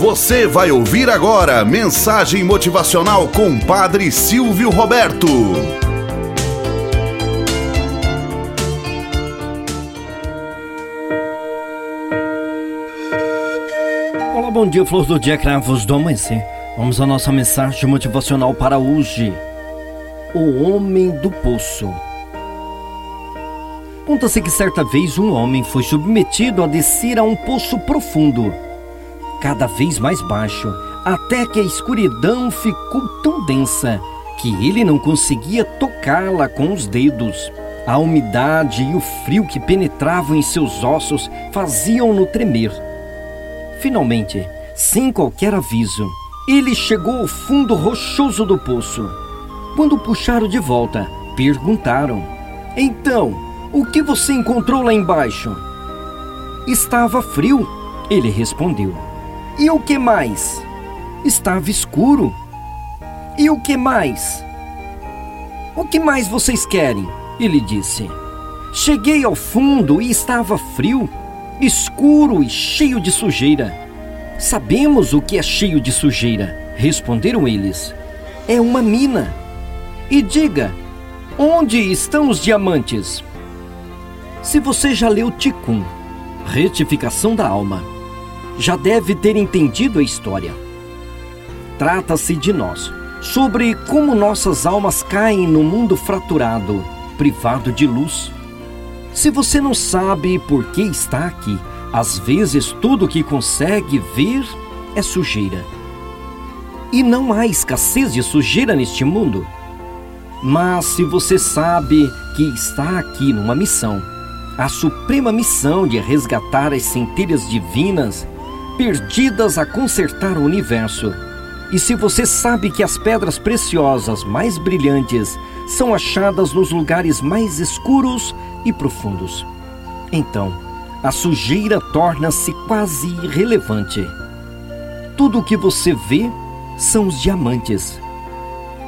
Você vai ouvir agora mensagem motivacional com Padre Silvio Roberto. Olá, bom dia, flor do dia, cravos do amanhecer. Vamos à nossa mensagem motivacional para hoje. O Homem do Poço. Conta-se que certa vez um homem foi submetido a descer a um poço profundo cada vez mais baixo, até que a escuridão ficou tão densa que ele não conseguia tocá-la com os dedos. A umidade e o frio que penetravam em seus ossos faziam-no tremer. Finalmente, sem qualquer aviso, ele chegou ao fundo rochoso do poço. Quando puxaram de volta, perguntaram: Então, o que você encontrou lá embaixo? Estava frio, ele respondeu. E o que mais? Estava escuro. E o que mais? O que mais vocês querem? Ele disse. Cheguei ao fundo e estava frio, escuro e cheio de sujeira. Sabemos o que é cheio de sujeira, responderam eles. É uma mina. E diga, onde estão os diamantes? Se você já leu Ticum, Retificação da Alma, já deve ter entendido a história. Trata-se de nós, sobre como nossas almas caem no mundo fraturado, privado de luz. Se você não sabe por que está aqui, às vezes tudo que consegue ver é sujeira. E não há escassez de sujeira neste mundo. Mas se você sabe que está aqui numa missão, a suprema missão de resgatar as centelhas divinas perdidas a consertar o universo. E se você sabe que as pedras preciosas mais brilhantes são achadas nos lugares mais escuros e profundos, então a sujeira torna-se quase irrelevante. Tudo o que você vê são os diamantes.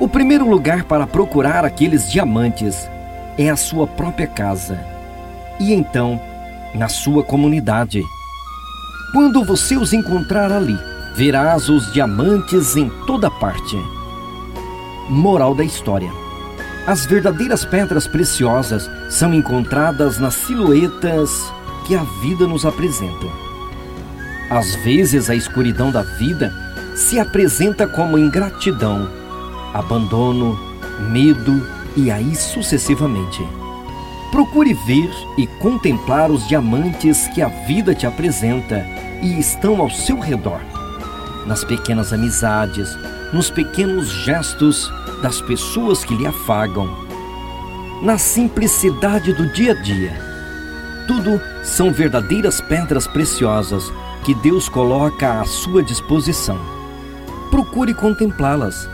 O primeiro lugar para procurar aqueles diamantes é a sua própria casa. E então, na sua comunidade. Quando você os encontrar ali, verás os diamantes em toda parte. Moral da história: As verdadeiras pedras preciosas são encontradas nas silhuetas que a vida nos apresenta. Às vezes, a escuridão da vida se apresenta como ingratidão, abandono, medo e aí sucessivamente. Procure ver e contemplar os diamantes que a vida te apresenta e estão ao seu redor. Nas pequenas amizades, nos pequenos gestos das pessoas que lhe afagam, na simplicidade do dia a dia. Tudo são verdadeiras pedras preciosas que Deus coloca à sua disposição. Procure contemplá-las.